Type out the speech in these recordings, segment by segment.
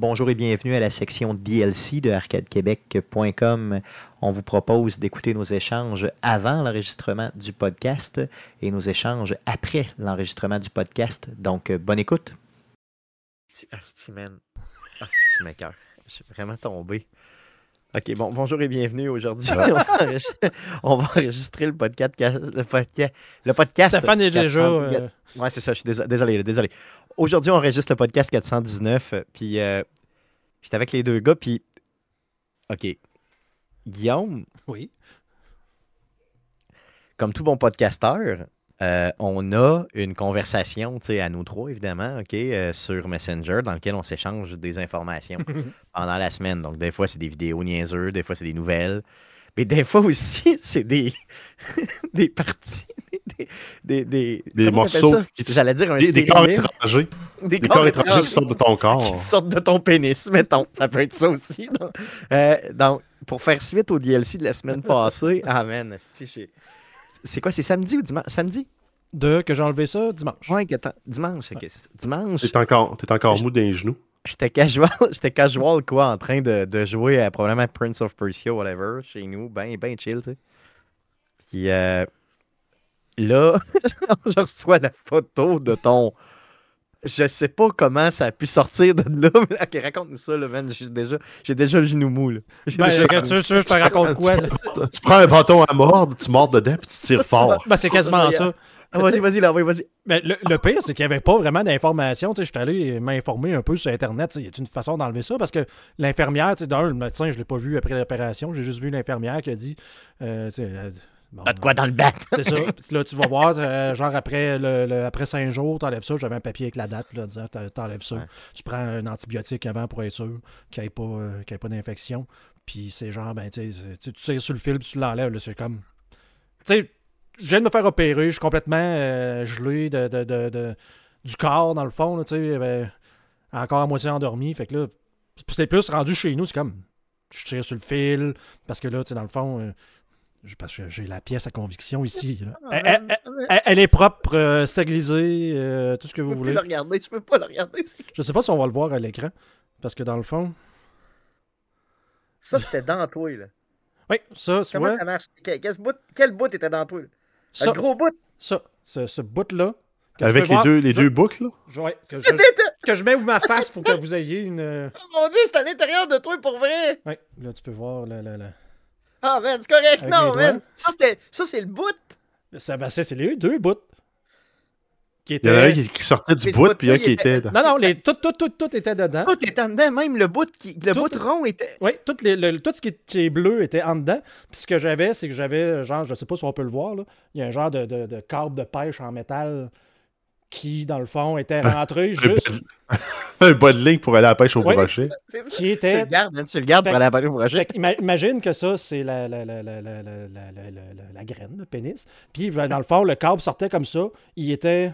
Bonjour et bienvenue à la section DLC de arcadequebec.com. On vous propose d'écouter nos échanges avant l'enregistrement du podcast et nos échanges après l'enregistrement du podcast. Donc, euh, bonne écoute. Asti, man. Asti, tu m'écoeures. Je suis vraiment tombé. OK, bon, bonjour et bienvenue. Aujourd'hui, on, va? enregistrer- on va enregistrer le podcast. Le podcast, le podcast Stéphane est déjà. 400 euh, Ouais, c'est ça, je suis désolé, désolé. Aujourd'hui, on enregistre le podcast 419, euh, puis euh, j'étais avec les deux gars, puis... OK. Guillaume, oui. comme tout bon podcasteur, euh, on a une conversation, tu sais, à nous trois, évidemment, OK, euh, sur Messenger, dans lequel on s'échange des informations pendant la semaine. Donc, des fois, c'est des vidéos niaiseux, des fois, c'est des nouvelles. Mais des fois aussi, c'est des, des parties, des, des, des, Des morceaux J'allais dire un Des, des corps étrangers. Des, Des corps étrangers qui sortent de ton corps. qui sortent de ton pénis, mettons. Ça peut être ça aussi. Donc, Euh, donc, pour faire suite au DLC de la semaine passée, ah man, c'est quoi, c'est samedi ou dimanche? Samedi? De que j'ai enlevé ça dimanche. T'as- dimanche. ok. Dimanche, T'es encore, t'es encore mou d'un genou. J'étais casual, j'étais casual quoi, en train de, de jouer à probablement Prince of Persia, whatever, chez nous, ben, ben chill, tu sais. Puis euh, là, je reçois la photo de ton. Je sais pas comment ça a pu sortir de là. mais- Ok, raconte-nous ça, là, man. J'ai déjà, j'ai déjà le genou mou, là. Ben, déjà- tu veux, tu veux je te raconte quoi? là? Tu prends un bâton à mordre, tu mords dedans, puis tu tires fort. Ben, c'est quasiment ça. Ah, vas-y, vas-y, là, oui, vas-y. Mais le, le pire, c'est qu'il n'y avait pas vraiment d'informations. Tu sais, Je suis allé m'informer un peu sur Internet. Il y a une façon d'enlever ça? Parce que l'infirmière, tu sais, d'un, le médecin, je ne l'ai pas vu après l'opération. J'ai juste vu l'infirmière qui a dit. euh, euh, bon, Pas de quoi dans le bat. C'est ça. Puis là, tu vas voir, euh, genre après, le, le- après cinq jours, t'enlèves ça. J'avais un papier avec la date, là, disant t'en- t'enlèves ça. Ouais. Tu prends un antibiotique avant pour être sûr qu'il n'y ait pas, euh, qu'il y ait pas d'infection. Puis c'est genre, ben, tu sais, sur le fil, puis tu l'enlèves. là, C'est comme. Tu sais, je viens de me faire opérer, je suis complètement euh, gelé de, de- de- de- du corps, dans le fond, là, tu sais, ben, encore à moitié endormi. Fait que là, c'est plus rendu chez nous, c'est comme. Je tire sur le fil, parce que là, dans le fond. euh, je- parce que j'ai la pièce à conviction ici. là. Elle, elle- elle- elle- elle est propre, euh, stérilisée, euh, tout ce que Je vous peux plus voulez. le regarder, je peux pas le regarder. Je sais pas si on va le voir à l'écran. Parce que dans le fond. Ça, c'était dans toi, là. Oui, ça, tu Comment vois. ça marche? Quel, quel bout, quel bout était dans toi, là? Ça, Un gros bout. ça, ce, ce bout-là. Avec les voir- deux, les je- deux boucles, là? je- ouais, que, je, que je mets où ma face pour que vous ayez une. euh, Oh mon dieu, c'est à l'intérieur de toi pour vrai! Ouais, là, tu peux voir. Là, là, là. Ah, man, c'est correct, Avec non, man! Ça, c'était, ça, c'est le bout! Ça, ben, c'est les deux bouts. Qui Il y en a un qui, qui sortait du bout, puis un qui était- était. Non, non, les, tout, tout, tout, tout était dedans. Tout était en dedans, même le bout, qui, le Tout- bout rond était... Oui, tout, les- le- tout ce qui est, qui est bleu était en dedans. Puis ce que j'avais, c'est que j'avais, genre, je sais pas si on peut le voir, là, il y a un genre de, de, de câble de pêche en métal qui, dans le fond, était rentré Un juste. un bas de ligne pour aller à la pêche au brochet. ça. qui Tu le était. gardes, hein, tu le gardes Fait- pour aller à la. Fait que ima- imagine que ça, c'est la, la, la, la, la, la, la, la- la- la graine, le pénis. Puis, ben, dans le fond, le câble sortait comme ça. Il était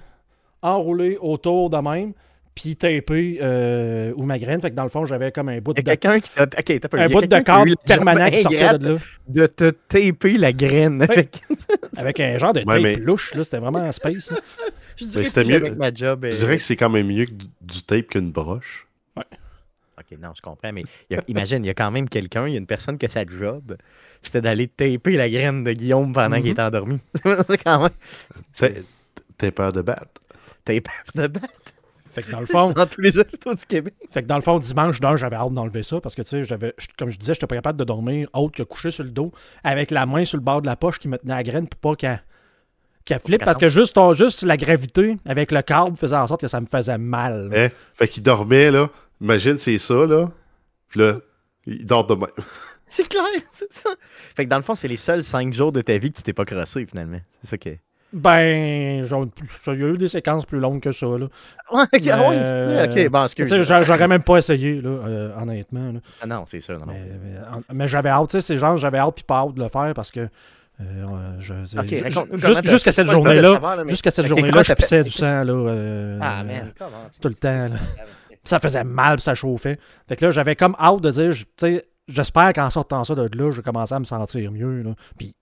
enroulé autour de même, puis tapé euh, où ma graine. Fait que dans le fond, j'avais comme un bout de, quelqu'un qui t'a... Ok, t'as pas... un bout de permanent qui sortait de là. de te taper la graine avec... Avec un genre de Ouais, tape mais- mais... là. C'était vraiment space. là. Je dirais mieux- avec ma job. Je euh, dirais que c'est quand même mieux que du, du tape qu'une broche. Ok, non, je comprends, mais il y a- imagine, il y a quand même quelqu'un, il y a une personne que sa job, c'était d'aller taper la graine de Guillaume pendant qu'il Mhm. était endormi. c'est quand même... T'as peur de battre. T'as peur de battre Fait que dans le fond, dans tous les hôpitaux du Québec. fait que dans le fond, dimanche d'un, j'avais hâte d'enlever ça parce que tu sais, j'avais, je- comme je disais, j'étais pas capable de dormir autre que couché sur le dos avec la main sur le bord de la poche qui me tenait à la graine pour pas qu'elle, qu'elle flippe parce que juste, ton- juste la gravité avec le câble faisait en sorte que ça me faisait mal. Hein? Fait qu'il dormait, là. Imagine, c'est ça, là. Puis là, il dort de même. C'est clair, c'est ça. Fait que dans le fond, c'est les seuls cinq jours de ta vie que tu t'es pas crossé, finalement. C'est ça que... Ben, genre, il y a eu des séquences plus longues que ça. Là. Ouais, ok, ah ok, bon, j'a- j'aurais même pas essayé, là, euh, honnêtement. là. Ah non, c'est sûr, non, non. Mais, j'avais hâte, tu sais, c'est genre, j'avais hâte puis pas hâte de le faire parce que. euh, je, Jusqu'à cette journée-là, mais- jusqu'à cette journée-là, je pissais du sang, là. euh, Ah, man, comment Tout le temps, là. Ça faisait mal, puis ça chauffait. Fait que là, j'avais comme hâte de dire, tu sais, j'espère qu'en sortant ça de là, je vais commencer à me sentir mieux, là. Puis,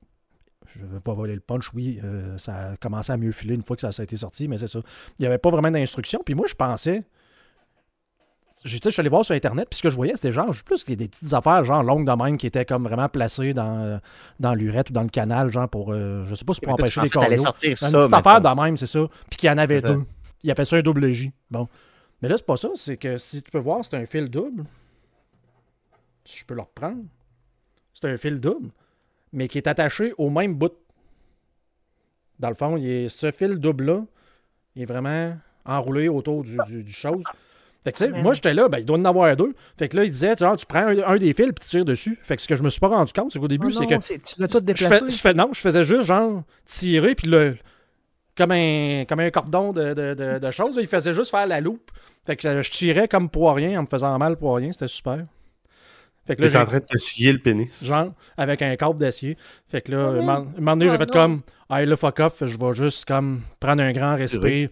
je ne vais pas voler le punch, oui, euh, ça a commencé à mieux filer une fois que ça, ça a été sorti, mais c'est ça. Il n'y avait pas vraiment d'instruction. Puis moi, je pensais, je suis allé voir sur Internet, puis ce que je voyais, c'était genre, plus, des petites affaires, genre longues de même, qui étaient comme vraiment placées dans, dans l'urette ou dans le canal, genre pour, euh, je sais pas, si pour empêcher les sortir Une petite affaire de même, c'est ça. Puis qu'il y en avait deux. Il appelle ça un double J. Bon. Mais là, c'est pas ça. C'est que si tu peux voir, c'est un fil double. Si je peux le reprendre. C'est un fil double, mais qui est attaché au même bout. Dans le fond, il est, ce fil double-là, il est vraiment enroulé autour du, du, du chose. Fait que, tu sais, moi, j'étais là, ben, il doit en avoir deux. Fait que là, il disait, genre, tu prends un, un des fils puis tu tires dessus. Fait que ce que je me suis pas rendu compte, c'est qu'au début, Oh c'est que tu l'as tout je déplacé. fais, je fais- non, je faisais juste genre tirer puis le comme un comme un cordon de, de, de, de choses. il faisait juste faire la loupe. Fait que je tirais comme pour rien en me faisant mal pour rien. C'était super. Fait que là, T'es en train de te scier le pénis. genre avec un câble d'acier. Fait que là, un non. moment un moment donné, j'ai fait non. comme Hey là, fuck off, je vais juste comme prendre un grand respire.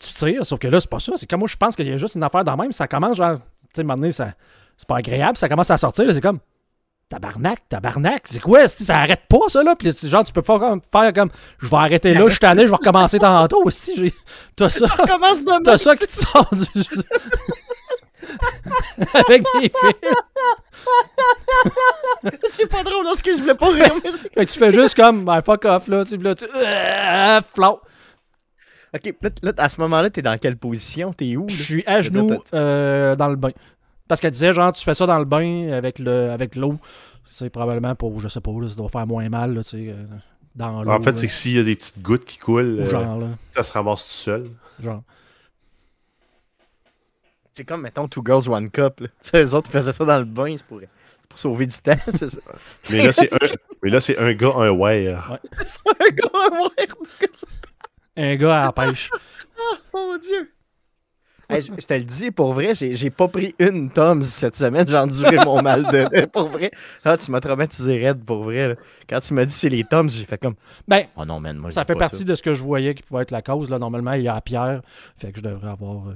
Tu tires, sauf que là, c'est pas ça. C'est comme moi, je pense qu'il y a juste une affaire dans le même. Ça commence genre, tu sais, un moment donné, ça, c'est pas agréable. Ça commence à sortir. là, C'est comme Tabarnak, tabarnak, c'est quoi? c'est- Ça arrête pas, ça, là? Puis, genre, tu peux pas comme, faire comme, je vais arrêter là, je suis tanné, je vais recommencer tantôt. Si, j'ai... T'as ça, t'as ça qui te sort du... Avec des fils. C'est pas drôle lorsque je voulais pas rire, mais c'est- Fait que tu fais juste comme, ben, fuck off, là. Tu là, tu... Euh, flot. Ok, là, là, à ce moment-là, t'es dans quelle position? T'es où? Je suis à genoux euh, dans le bain. Parce qu'elle disait, genre, tu fais ça dans le bain avec le avec l'eau. C'est probablement pour, je sais pas, là, ça doit faire moins mal, là, tu sais, euh, dans l'eau. En fait, c'est que s'il y a des petites gouttes qui coulent, euh, ça se ramasse tout seul. Genre. C'est comme, mettons, Two Girls, One Cup. Là. Tu sais, eux autres, faisaient ça dans le bain, c'est pour, pour sauver du temps, c'est ça. Mais là, c'est un, mais là, c'est un gars, un wire. c'est un gars à mourir. Un gars à la pêche. Oh mon dieu. Hey, je, je te le dis, pour vrai, j'ai, pas pris une Tom's cette semaine, j'ai enduré mon mal de, Pour vrai. Ah, tu m'as traumatisé raide, pour vrai. là. Quand tu m'as dit c'est les Tom's, j'ai fait comme. Ben, Oh non, man, moi, ça fait pas partie de ce que je voyais qui pouvait être la cause. Là. Normalement, il y a la pierre. Fait que je devrais avoir. euh,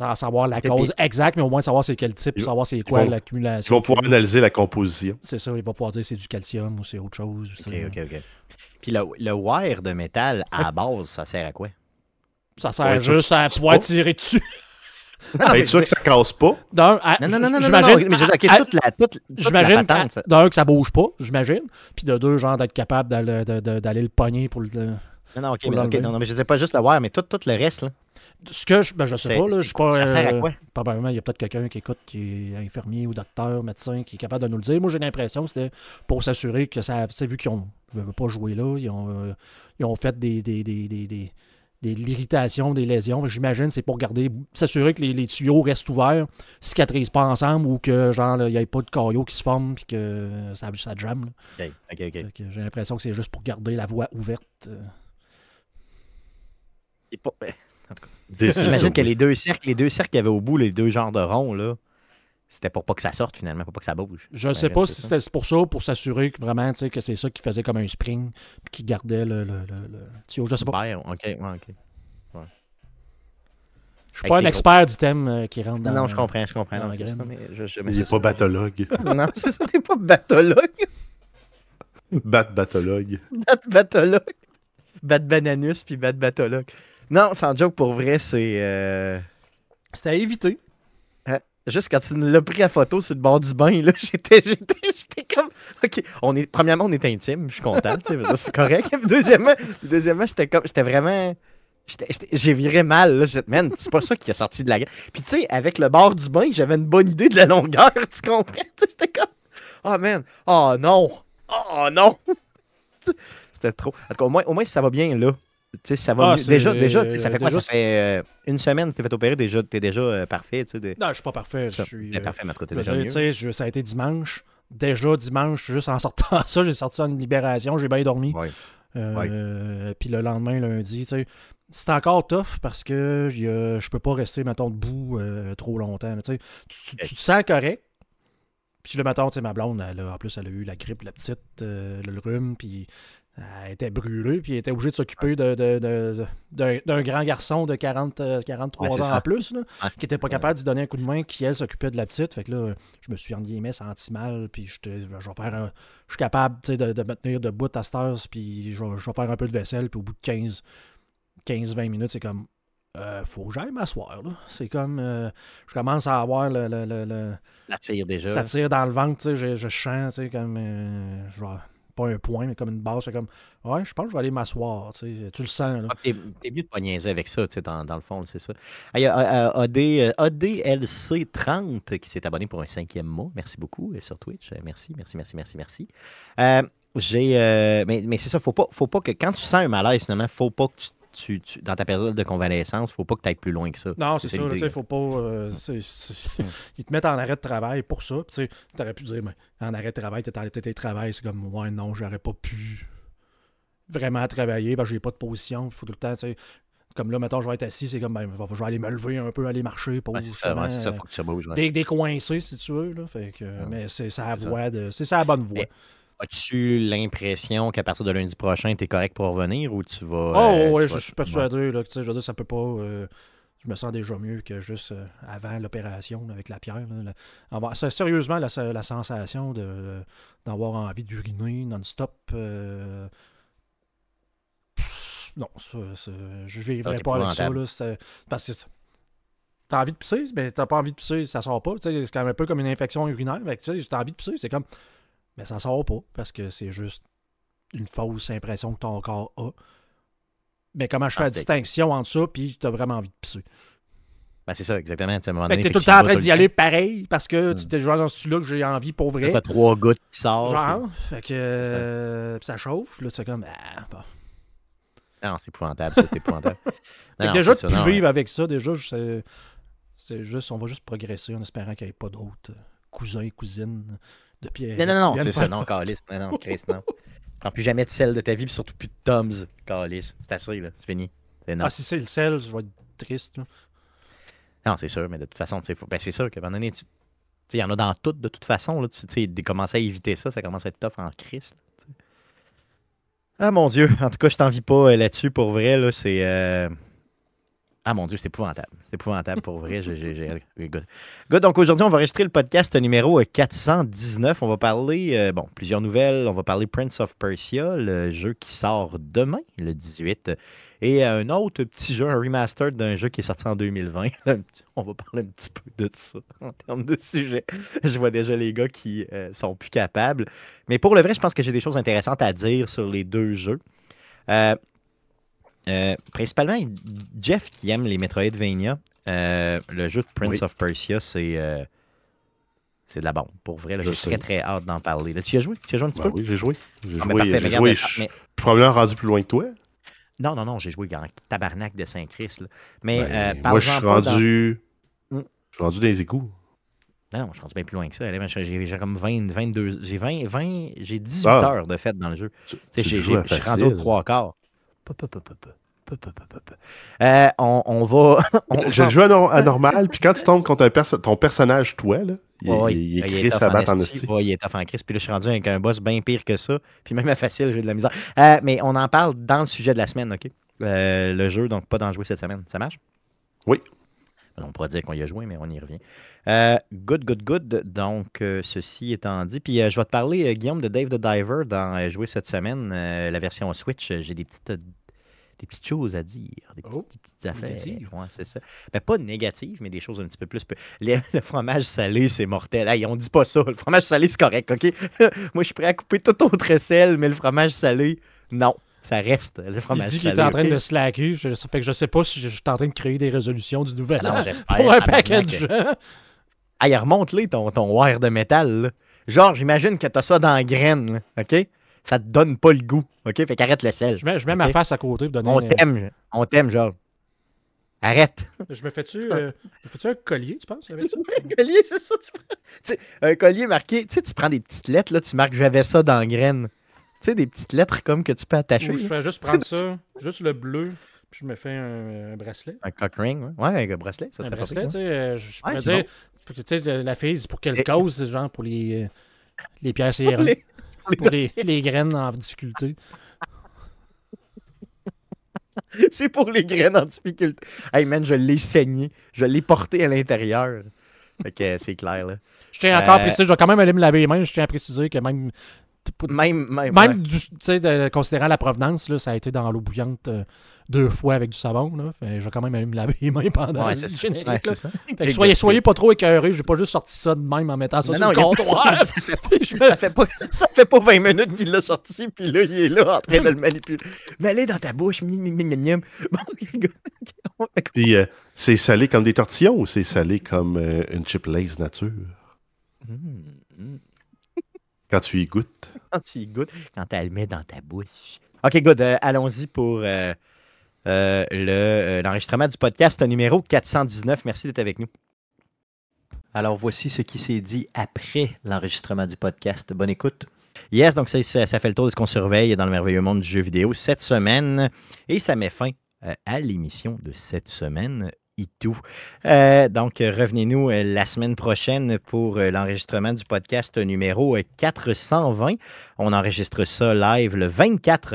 à savoir la cause puis- exacte, mais au moins savoir c'est quel type, Ils- savoir c'est quoi vont- l'accumulation. vas pouvoir analyser la composition. C'est ça, il va pouvoir dire c'est du calcium ou c'est autre chose. Ok, c'est- ok, ok. Puis le, le wire de métal, à la base, ça sert à quoi? Ça sert Ouais, ça- juste à pouvoir tirer dessus. Non, Ben, tu sûr que ça casse pas? D'un, Non, non, non, non, non, non, j'imagine- mais je veux dire, ok, à- toute la, toute, toute J'imagine la patente, ça- d'un que ça bouge pas, j'imagine. Puis de deux, genre d'être capable d'aller, de- de- d'aller le pogner pour le. Non, non, ok, mais, non, non, mais je sais pas juste le wire, mais tout, tout le reste, là. Ce que je, ben, je sais pas, là, je pas. Ça sert à euh, quoi? Probablement, il y a peut-être quelqu'un qui écoute qui est infirmier ou docteur, médecin, qui est capable de nous le dire. Moi, j'ai l'impression que c'était pour s'assurer que ça. Tu sais, vu qu'ils ont. Je veux pas jouer là, ils ont, euh, ils ont fait des. des, des, des, de l'irritation, des lésions. J'imagine c'est pour garder, s'assurer que les, les tuyaux restent ouverts, cicatrisent pas ensemble ou que genre il n'y ait pas de caillot qui se forme puis que ça, ça jamme. là. Ok, ok, ok. Fait que J'ai l'impression que c'est juste pour garder la voie ouverte. euh. Et pas- ben. J'imagine que les deux cercles, les deux cercles qu'il y avait au bout, les deux genres de ronds, là, c'était pour pas que ça sorte finalement, pour pas que ça bouge. Je sais pas si c'était pour ça, pour s'assurer que vraiment, tu sais, que c'est ça qui faisait comme un spring, puis qui gardait le, le, le, le tuyau. Je sais pas. Super, ok, ouais, ok. Je suis pas un expert du thème euh, qui rentre dans. Non, je comprends, je comprends. Non, ça, mais je, je, mais Il est c'est pas bathologue. Non, t'es pas bathologue. Bat bathologue. Bat bathologue. Bat bananus puis bat bathologue. Non, sans joke, pour vrai, c'est. euh, C'était à éviter. Juste quand tu nous l'as pris à photo sur le bord du bain, là, j'étais, j'étais, j'étais comme. Ok, on est, premièrement, on est intime, je suis content, c'est correct. Deuxièmement, deuxièmement j'étais comme, j'étais vraiment. J'ai viré mal, là. J'étais, man, c'est pas ça qui a sorti de la gueule. Puis tu sais, avec le bord du bain, j'avais une bonne idée de la longueur, tu comprends? J'étais comme, oh man, oh non, oh non. C'était trop. En tout cas, au moins, au moins, si ça va bien, là. Sais, ça va Ah, mieux. Déjà, déjà, ça fait quoi? déjà, Ça fait euh, une semaine que t'es fait opérer, déjà, t'es déjà euh, parfait, tu sais. de- Non, je suis pas parfait. Je suis. T'es euh, parfait, mais t'es déjà mieux. je- ça a été dimanche. Déjà dimanche, juste en sortant ça, j'ai sorti ça en libération, j'ai bien dormi. Euh, Puis le lendemain, lundi, tu sais, c'est encore tough parce que je peux pas rester, mettons, debout trop longtemps. Tu, tu, tu- tu te sens correct. Puis le matin, tu sais, ma blonde, elle a- en plus, elle a eu la grippe, la petite, euh, le rhume, puis elle était brûlée, puis elle était obligée de s'occuper de- de- de- de- d'un d'un grand garçon de 40, euh, 43 Ouais, c'est ans ça. en plus, là, Ouais, qui était pas capable d'y donner un coup de main, qui, elle, s'occupait de la petite. Fait que là, je me suis, en guillemets, senti mal, puis je vais faire un- je suis capable de, de me tenir debout à cette heure, puis je, vais- je vais faire un peu de vaisselle, puis au bout de 15 15-20 minutes, c'est comme Euh, faut que j'aille m'asseoir. C'est comme. euh, je commence à avoir le. le- le- le- La tire déjà. ça tire dans le ventre, tu sais. Je, je sens, tu sais, comme. euh, pas un point, mais comme une base. C'est comme. Ouais, je pense que je vais aller m'asseoir, tu le sens. Ah, T'es mieux de pas niaiser avec ça, tu sais, dans, dans le fond, c'est ça. Il y a euh, euh, AD, euh, ADLC30 qui s'est abonné pour un cinquième mois. Merci beaucoup sur Twitch. Merci, merci, merci, merci, merci. J'ai, mais mais c'est ça, faut pas, faut pas que quand tu sens un malaise, finalement, faut pas que tu, tu- tu- dans ta période de convalescence, faut pas que tu ailles plus loin que ça. Non, c'est ça. Tu là. faut pas. euh. Ils te mettent en arrêt de travail pour ça. Tu sais, t'aurais pu dire, mais en arrêt de travail, t'es en de travail. C'est comme, ouais, non, j'aurais pas pu vraiment travailler. Ben, j'ai pas de position. Il faut tout le temps, tu sais. Comme là, mettons, je vais être assis, c'est comme, ben, je vais aller me lever un peu, aller marcher pour c'est ça, ouais, ça, faut que ça bouge. ouais. dé- décoincer, si tu veux. Là, fait que, Ouais. Mais c'est ça, C'est ça. voie de, la bonne voie. Mais- As-tu l'impression qu'à partir de lundi prochain, tu es correct pour revenir ou tu vas. Oh, euh, ouais, je suis persuadé. Là, je veux dire, ça peut pas. euh, je me sens déjà mieux que juste euh, avant l'opération avec la pierre. là, c'est sérieusement, la, la sensation de, d'avoir envie d'uriner non-stop. euh, non, ça, ça- je ne vivrai Ah, pas avec ça. Là, parce que t'as envie de pisser, mais t'as pas envie de pisser, ça sort pas. C'est quand même un peu comme une infection urinaire. T'as envie de pisser, c'est comme. Mais ça sort pas parce que c'est juste une fausse impression que ton corps a. Mais comment je fais Ah, la distinction entre ça puis t'as vraiment envie de pisser? Ben, c'est ça, exactement. Tu à un moment Fait que donné, t'es tout le temps en tu train d'y aller pareil parce que Mm. tu t'es genre dans ce là que j'ai envie pour vrai. T'as trois gouttes qui sortent. Genre, fait que euh, ça chauffe, là, c'est comme. Ah. Non, c'est épouvantable, ça, c'est épouvantable. Fait Non, déjà, de vivre avec ça, déjà, c'est juste, on va juste progresser en espérant qu'il n'y ait pas d'autres cousins et cousines de Pierre. Non, non, non, c'est ça, non, Calis. Non, non, Chris, non. Prends plus jamais de sel de ta vie, puis surtout plus de Toms, Calis. C'est assez, là, c'est fini. Ah, si c'est le sel, je vais être triste. là. Non, c'est sûr, mais de toute façon, tu sais, faut- ben, c'est sûr qu'à un moment donné, tu il y en a dans toutes, de toute façon. Là, tu tu sais, commencer à éviter ça, ça commence à être tough en crise. là, tu sais. Ah mon Dieu, en tout cas, je t'envie pas euh, là-dessus pour vrai. Là, c'est. euh, Ah mon Dieu, c'est épouvantable. C'est épouvantable pour vrai. J'ai, good. Donc aujourd'hui, on va enregistrer le podcast numéro euh, 419. On va parler, euh, bon, plusieurs nouvelles. On va parler Prince of Persia, le jeu qui sort demain, le 18. Et euh, un autre petit jeu, un remaster d'un jeu qui est sorti en 2020. Un petit- on va parler un petit peu de ça en termes de sujet. Je vois déjà les gars qui euh, sont plus capables. Mais pour le vrai, je pense que j'ai des choses intéressantes à dire sur les deux jeux. Euh, euh, principalement, Jeff qui aime les Metroidvania, euh, le jeu de Prince Oui. of Persia, c'est euh, c'est de la bombe. Pour vrai, j'ai très très hâte d'en parler. Là, tu y as joué? Tu y as joué un petit Ben peu? oui, j'ai joué. J'ai Ah, mais joué, parfait, je suis probablement rendu plus loin que toi. Non, non, non, j'ai joué en tabarnak de Saint-Christ. Mais Ben, euh, moi, je suis dans- rendu. Hmm. Je suis rendu dans les égouts. Non, non, je suis rendu bien plus loin que ça. Allez, J'ai comme 20, 22, j'ai 20, 20, j'ai 18 Ah. heures de fête dans le jeu. Tu, sais, j'ai- rendu aux trois quarts. Euh, on, on va. on Je joue à, nor- à normal, puis quand tu tombes contre un perso- ton personnage, toi, là, il, il, il il écrit est sa tough batte en esti. il est tough en crise. Puis là, je suis rendu avec un boss bien pire que ça. Puis même à facile, j'ai de la misère. Euh, mais on en parle dans le sujet de la semaine, OK? Euh, le jeu, donc pas d'en jouer cette semaine. Ça marche? Oui. On pourra dire qu'on y a joué, mais on y revient. Euh, good, good, good. Donc, euh, ceci étant dit. Puis euh, je vais te parler, Guillaume, de Dave the Diver dans jouer cette semaine, la version Switch. J'ai des petites, des petites choses à dire, des petites, Oh, des petites affaires. négatives. Ouais, c'est ça. Ben, pas négatives, mais des choses un petit peu plus. Le, le fromage salé, c'est mortel. Hey, on dit pas ça. Le fromage salé, c'est correct, OK? Moi, je suis prêt à couper tout autre sel, mais le fromage salé, non. Ça reste le Il fromage dit qu'il était en train de slacker. Je, ça fait que je sais pas si je, je suis en train de créer des résolutions du nouvel Ah an pour un paquet de gens. Hey, remonte-les ton, ton wire de métal. là. Genre, j'imagine que t'as ça dans la graine, là, OK? Ça te donne pas le goût, OK? Fait qu'arrête le sel. Je mets, je mets ma face à côté pour donner. On t'aime, on t'aime, genre. Arrête. Je me fais-tu euh, fais-tu un collier, tu penses, avec ça? un collier, c'est ça, tu prends. Tu sais, un collier marqué, tu sais, tu prends des petites lettres, là, tu marques j'avais ça dans la graine. Tu sais, des petites lettres comme que tu peux attacher. Je là. fais juste prendre ça, juste le bleu, puis je me fais un, un bracelet. Un cock ring, ouais. Ouais, un bracelet, ça un bracelet, tu sais. euh, Je, je pourrais c'est dire, tu sais, la fille, c'est pour quelle cause, genre pour les, euh, les ouais. Pour les- pour les les, graines en difficulté. C'est pour les graines en difficulté. Hey man, je l'ai saigné. Je l'ai porté à l'intérieur. Fait que euh, c'est clair, là. Je tiens encore à Euh, préciser, je vais quand même aller me laver les mains, je tiens à préciser que même Même, même, Même, ouais. du, tu sais, de- considérant la provenance, là, ça a été dans l'eau bouillante euh, deux fois avec du savon. Là. Fait, je vais quand même aller me laver les mains pendant Ouais, le générique. Ouais, là. c'est ça. Fait que soyez, soyez pas trop écœurés. J'ai pas juste sorti ça de même en mettant ça Non, sur non, le comptoir. ça fait pas- Puis je me- Ça fait, pas, ça fait pas 20 minutes qu'il l'a sorti, puis là, il est là en train de le manipuler. Mais allez dans ta bouche. Bon. Puis euh, c'est salé comme des tortillons ou c'est salé comme euh, une chip lace nature? Hum, hum. Quand tu y goûtes. Quand tu y goûtes, quand tu le mets dans ta bouche. OK, good. Euh, Allons-y pour euh, euh, le, l'enregistrement du podcast numéro 419. Merci d'être avec nous. Alors, voici ce qui s'est dit après l'enregistrement du podcast. Bonne écoute. Yes, donc ça, ça- ça fait le tour de ce qu'on surveille dans le merveilleux monde du jeu vidéo cette semaine. Et ça met fin à l'émission de cette semaine. Et tout. Euh, donc, revenez-nous euh, la semaine prochaine pour euh, l'enregistrement du podcast numéro euh, 420. On enregistre ça live le 24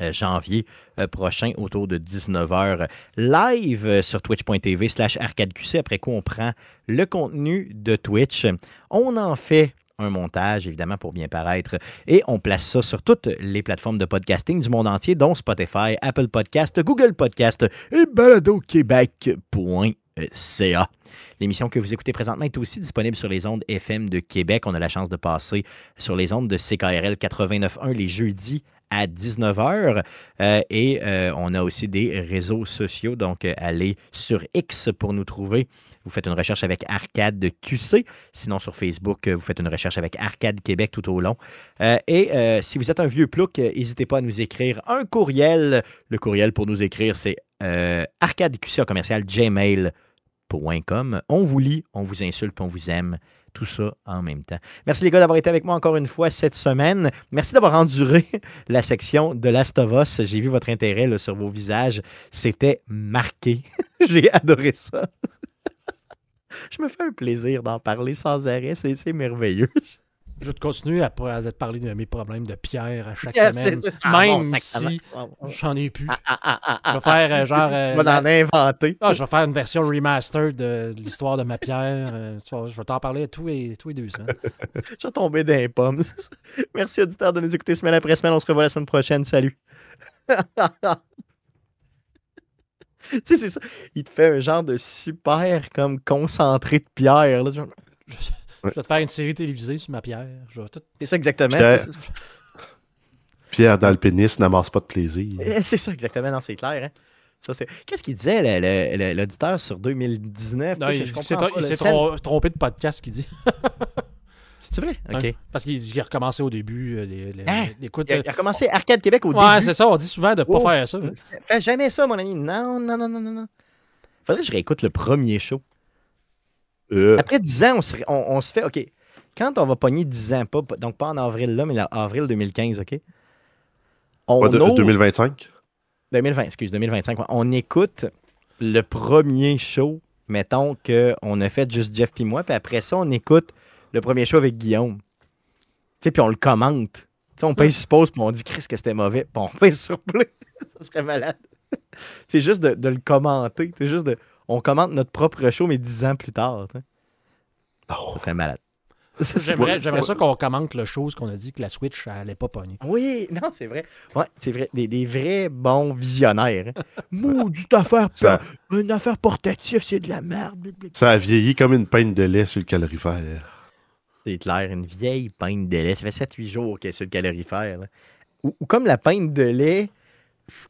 euh, janvier prochain autour de 19h live sur twitch.tv slash arcadeqc. Après quoi, on prend le contenu de Twitch. On en fait un montage, évidemment, pour bien paraître. Et on place ça sur toutes les plateformes de podcasting du monde entier, dont Spotify, Apple Podcast, Google Podcast et baladoquebec.ca. L'émission que vous écoutez présentement est aussi disponible sur les ondes FM de Québec. On a la chance de passer sur les ondes de CKRL 89.1 les jeudis à 19h. Euh, et euh, on a aussi des réseaux sociaux. Donc, euh, allez sur X pour nous trouver. Vous faites une recherche avec Arcade QC. Sinon, sur Facebook, euh, vous faites une recherche avec Arcade Québec tout au long. Euh, et euh, si vous êtes un vieux plouc, n'hésitez pas à nous écrire un courriel. Le courriel pour nous écrire, c'est euh, arcadeqc commercial gmail.com. On vous lit, on vous insulte, on vous aime. Tout ça en même temps. Merci les gars d'avoir été avec moi encore une fois cette semaine. Merci d'avoir enduré la section de Last of Us. J'ai vu votre intérêt là, sur vos visages. C'était marqué. J'ai adoré ça. Je me fais un plaisir d'en parler sans arrêt. C'est c'est merveilleux. Je vais te continuer à, à te parler de mes problèmes de pierre à chaque semaine. ah, bon, Même si j'en ai plus. ah, ah, ah, Je vais faire euh, genre. euh, vas la- en inventer. Ah, je vais faire une version remaster de, de l'histoire de ma pierre. euh, je vais t'en parler tous les, tous les deux semaines. Je vais tomber dans les pommes. Merci, auditeurs, de nous écouter semaine après semaine. On se revoit la semaine prochaine. Salut. Tu sais, c'est ça. Il te fait un genre de super comme concentré de pierre. là, genre. Je, je vais te faire une série télévisée sur ma pierre. Je vais tout. C'est ça exactement. Pierre. dans le pénis n'amasse pas de plaisir. Eh, C'est ça exactement. Non, c'est clair. Hein? Ça, c'est... Qu'est-ce qu'il disait, l'auditeur, sur 2019? Non, Tu sais, il s'est trompé de podcast, qu'il dit. C'est vrai? OK. Ouais. Parce qu'il dit qu'il a recommencé au début. euh, Les, les- Hein? Il, a, il a commencé Arcade Québec au Ouais, début? c'est ça. On dit souvent de pas Oh. faire ça. hein. Fais jamais ça, mon ami. Non, non, non, non, non, non. Faudrait que je réécoute le premier show. Euh, Après 10 ans, on se, on, on se fait, OK, quand on va pogner 10 ans, pas, donc pas en avril là, mais en avril 2015, OK? On pas de- ouvre- 2025? 2020, excuse, 2025. ouais. On écoute le premier show, mettons qu'on a fait juste Jeff puis moi, puis après ça, on écoute le premier show avec Guillaume. Tu sais, puis on le commente. Tu sais, on paye sur pause, puis on dit, Chris, que c'était mauvais, puis on fait sur play. ça serait malade. C'est juste de, de le commenter. C'est juste de. On commente notre propre show, mais 10 ans plus tard. sais. Ça serait malade. J'aimerais, j'aimerais ça qu'on commente le chose qu'on a dit que la Switch, elle allait pas pogner. Oui, non, c'est vrai. Ouais, c'est vrai. Des, des vrais bons visionnaires. hein. Maudite affaire, Ça, une affaire portative, c'est de la merde. ça a vieilli comme une peine de lait sur le calorifère. C'est clair, une vieille pinte de lait. Ça fait 7-8 jours qu'elle est sur le calorifère. là. Ou, ou comme la pinte de lait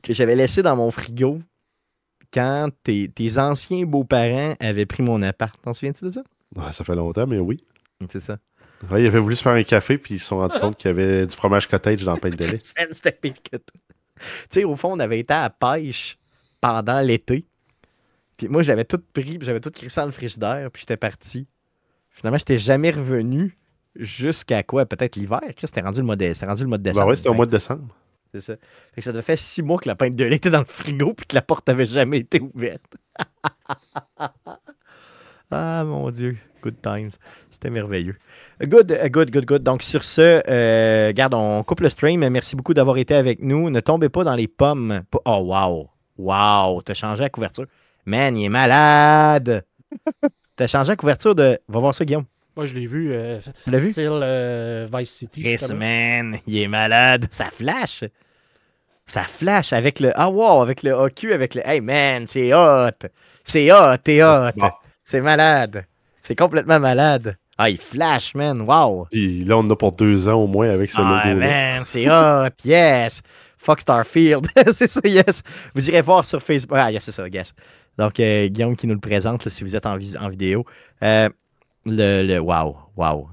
que j'avais laissée dans mon frigo quand tes, tes anciens beaux-parents avaient pris mon appart. T'en souviens-tu de ça? Ouais, ça fait longtemps, mais oui. C'est ça. Ouais, ils avaient voulu se faire un café, puis ils se sont rendus compte qu'il y avait du fromage cottage dans la peine de lait. Semaine, C'était pire que tout. Tu sais, au fond, on avait été à la pêche pendant l'été. Puis moi, j'avais tout pris, puis j'avais tout crissé dans le frigidaire, puis j'étais parti. Finalement, j'étais jamais revenu jusqu'à quoi? Peut-être l'hiver. C'était rendu le mois de, rendu le mois de décembre. ouais, c'était au mois de décembre. C'est ça. Fait que ça devait faire six mois que la pinte de lait était dans le frigo puis que la porte avait jamais été ouverte. ah mon Dieu. Good times. C'était merveilleux. Good, uh, good, good, good. Donc sur ce, euh, garde, on coupe le stream. Merci beaucoup d'avoir été avec nous. Ne tombez pas dans les pommes. Oh wow. Wow. T'as changé la couverture. Man, il est malade. T'as changé la couverture de. Va voir ça, Guillaume. Moi, je l'ai vu. Euh, Tu l'as vu? Style euh, Vice City. Chris, man, il est malade. Ça flash. Ça flash avec le. Ah, wow, avec le OQ, avec le. Hey, man, c'est hot. C'est hot, t'es hot. Bon. C'est malade. C'est complètement malade. Ah, il flash, man. Wow. Puis là, on en a pour deux ans au moins avec ce Ah, logo-là. man, c'est hot. Yes. Fuck Starfield. c'est ça, yes. Vous irez voir sur Facebook. Ah, yes, c'est ça, yes. Donc, euh, Guillaume qui nous le présente, là, si vous êtes en, en vidéo. Euh, le, le. Wow, wow.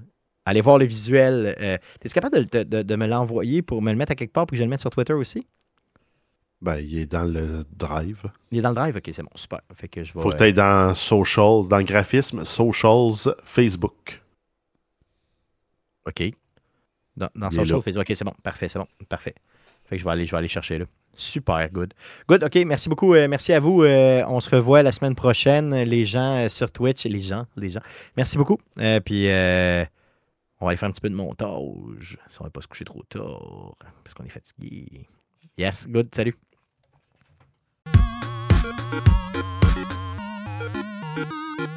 Allez voir le visuel. Euh, T'es-tu capable de, de- de- me l'envoyer pour me le mettre à quelque part pour que je le mette sur Twitter aussi? Ben, il est dans le drive. Il est dans le drive? Ok, c'est bon, super. Fait que je vais. Faut que tu dans social, dans le graphisme, socials, Facebook. OK. Dans, dans social là. Facebook. OK, c'est bon. Parfait, c'est bon. Parfait. Fait que je vais aller, je vais aller chercher là. Super, good. Good, OK. Merci beaucoup. euh, merci à vous. Euh, on se revoit la semaine prochaine, les gens euh, sur Twitch. Les gens, les gens. Merci beaucoup. Puis, on va aller faire un petit peu de montage. Si on va pas se coucher trop tard, parce qu'on est fatigué. Yes, good. Salut.